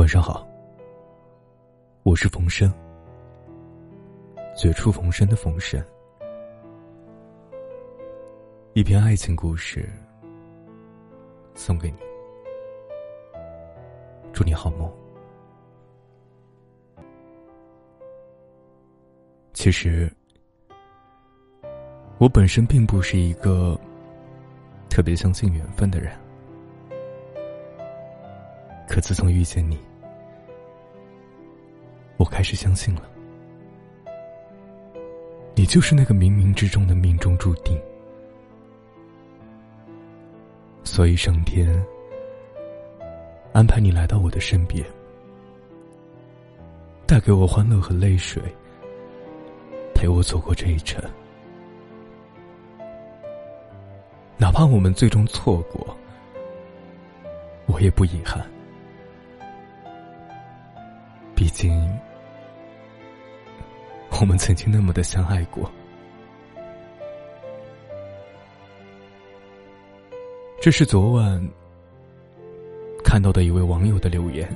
晚上好，我是冯生，绝处逢生的冯生。一篇爱情故事送给你，祝你好梦。其实，我本身并不是一个特别相信缘分的人。可自从遇见你，我开始相信了，你就是那个冥冥之中的命中注定。所以上天安排你来到我的身边，带给我欢乐和泪水，陪我走过这一程。哪怕我们最终错过，我也不遗憾。毕竟，我们曾经那么的相爱过。这是昨晚看到的一位网友的留言。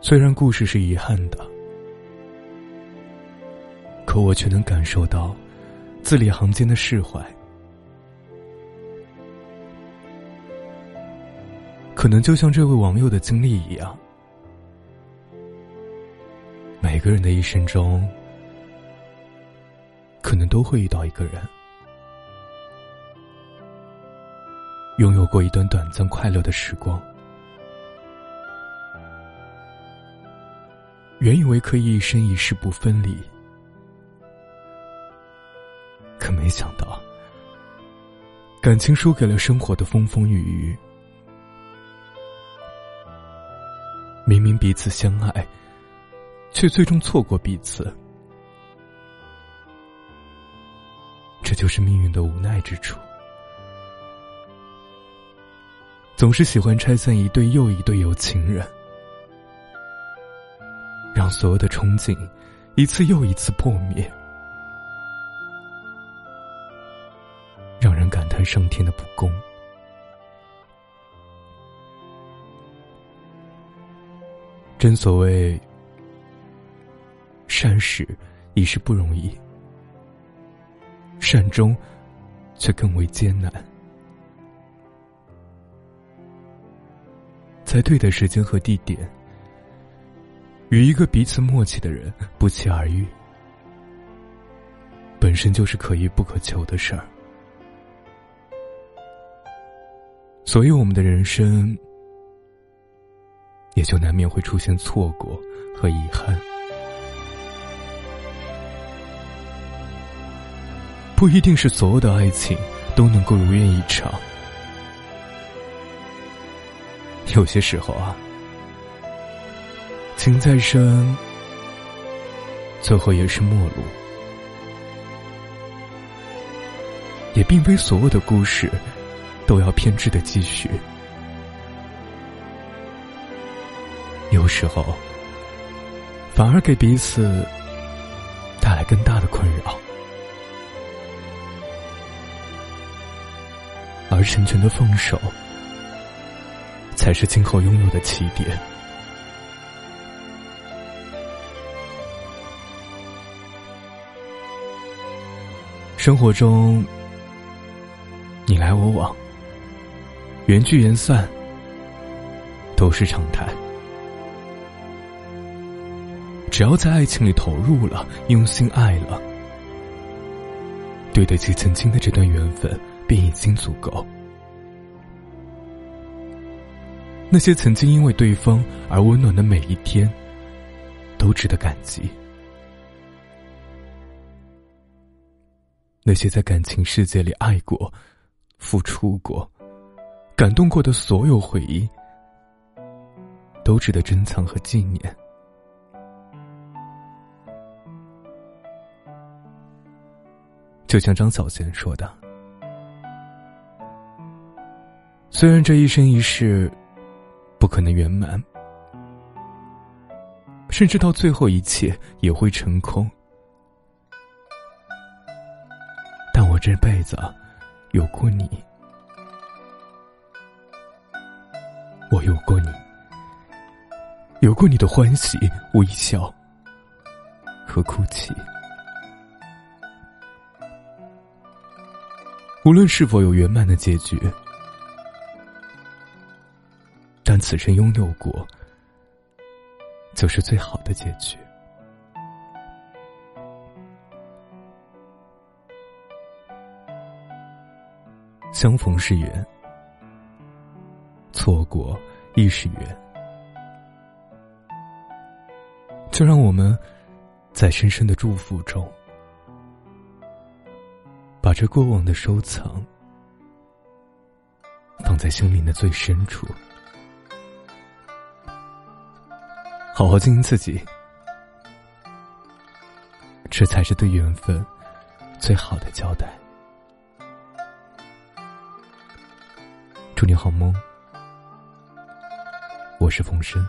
虽然故事是遗憾的，可我却能感受到字里行间的释怀。可能就像这位网友的经历一样，每个人的一生中，可能都会遇到一个人，拥有过一段短暂快乐的时光，原以为可以一生一世不分离，可没想到，感情输给了生活的风风雨雨。明明彼此相爱，却最终错过彼此，这就是命运的无奈之处。总是喜欢拆散一对又一对有情人，让所有的憧憬一次又一次破灭，让人感叹上天的不公。真所谓，善始已是不容易，善终却更为艰难。在对的时间和地点，与一个彼此默契的人不期而遇，本身就是可遇不可求的事儿。所以，我们的人生。也就难免会出现错过和遗憾，不一定是所有的爱情都能够如愿以偿。有些时候啊，情再深，最后也是陌路。也并非所有的故事都要偏执的继续。有时候，反而给彼此带来更大的困扰，而成全的放手，才是今后拥有的起点。生活中，你来我往，缘聚缘散，都是常态。只要在爱情里投入了，用心爱了，对得起曾经的这段缘分，便已经足够。那些曾经因为对方而温暖的每一天，都值得感激。那些在感情世界里爱过、付出过、感动过的所有回忆，都值得珍藏和纪念。就像张小娴说的：“虽然这一生一世不可能圆满，甚至到最后一切也会成空，但我这辈子有过你，我有过你，有过你的欢喜、微笑和哭泣。无论是否有圆满的结局，此生拥有过，就是最好的结局。相逢是缘，错过亦是缘。就让我们，在深深的祝福中，把这过往的收藏，放在心灵的最深处，好好经营自己，这才是对缘分最好的交代。祝你好梦，我是冯生。